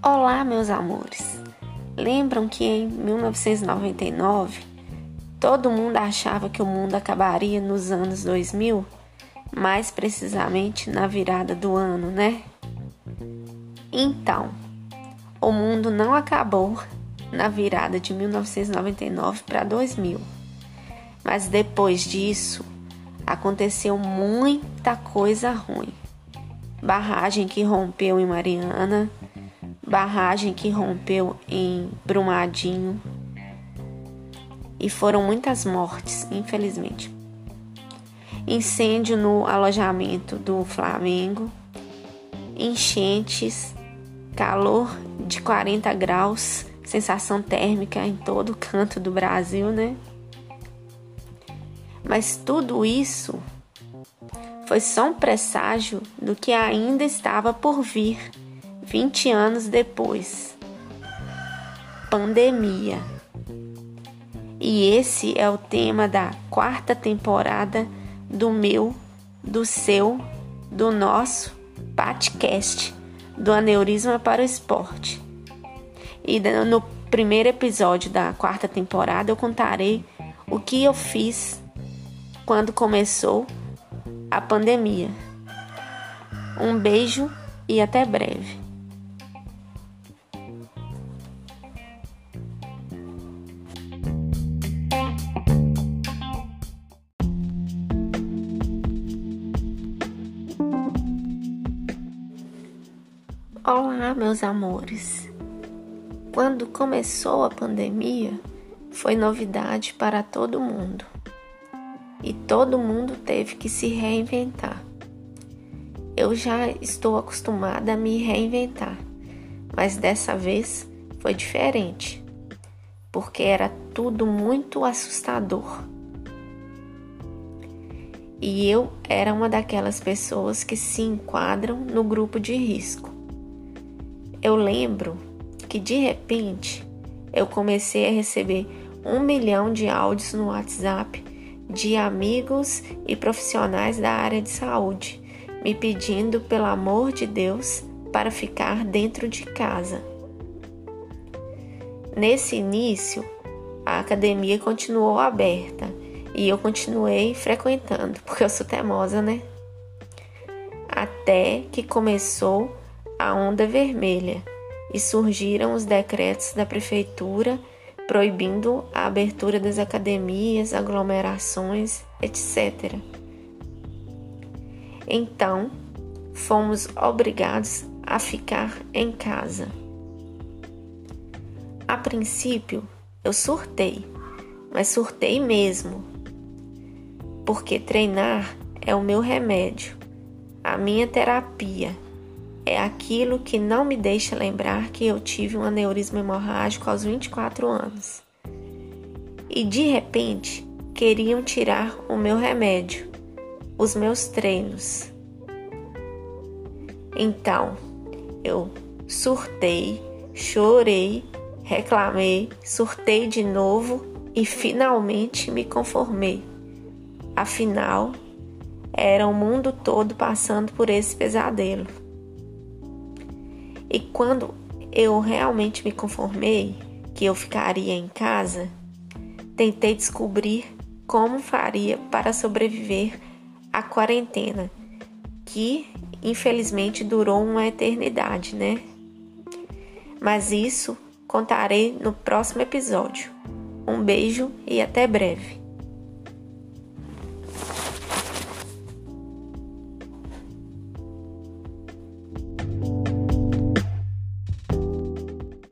Olá, meus amores. Lembram que em 1999 todo mundo achava que o mundo acabaria nos anos 2000? Mais precisamente na virada do ano, né? Então, o mundo não acabou na virada de 1999 para 2000. Mas depois disso, aconteceu muita coisa ruim. Barragem que rompeu em Mariana, barragem que rompeu em Brumadinho. E foram muitas mortes, infelizmente. Incêndio no alojamento do Flamengo, enchentes, calor de 40 graus, sensação térmica em todo canto do Brasil, né? Mas tudo isso foi só um presságio do que ainda estava por vir 20 anos depois. Pandemia. E esse é o tema da quarta temporada do meu, do seu, do nosso podcast do aneurisma para o esporte. E no primeiro episódio da quarta temporada eu contarei o que eu fiz quando começou a pandemia. Um beijo e até breve. Olá, meus amores. Quando começou a pandemia, foi novidade para todo mundo e todo mundo teve que se reinventar. Eu já estou acostumada a me reinventar, mas dessa vez foi diferente, porque era tudo muito assustador. E eu era uma daquelas pessoas que se enquadram no grupo de risco. Eu lembro que de repente eu comecei a receber um milhão de áudios no WhatsApp de amigos e profissionais da área de saúde, me pedindo, pelo amor de Deus, para ficar dentro de casa. Nesse início, a academia continuou aberta e eu continuei frequentando, porque eu sou teimosa, né? Até que começou a onda vermelha e surgiram os decretos da prefeitura proibindo a abertura das academias, aglomerações, etc. Então, fomos obrigados a ficar em casa. A princípio, eu surtei, mas surtei mesmo, porque treinar é o meu remédio, a minha terapia é aquilo que não me deixa lembrar que eu tive um aneurisma hemorrágico aos 24 anos. E de repente queriam tirar o meu remédio, os meus treinos. Então eu surtei, chorei, reclamei, surtei de novo e finalmente me conformei. Afinal, era o mundo todo passando por esse pesadelo. E quando eu realmente me conformei que eu ficaria em casa, tentei descobrir como faria para sobreviver à quarentena, que infelizmente durou uma eternidade, né? Mas isso contarei no próximo episódio. Um beijo e até breve.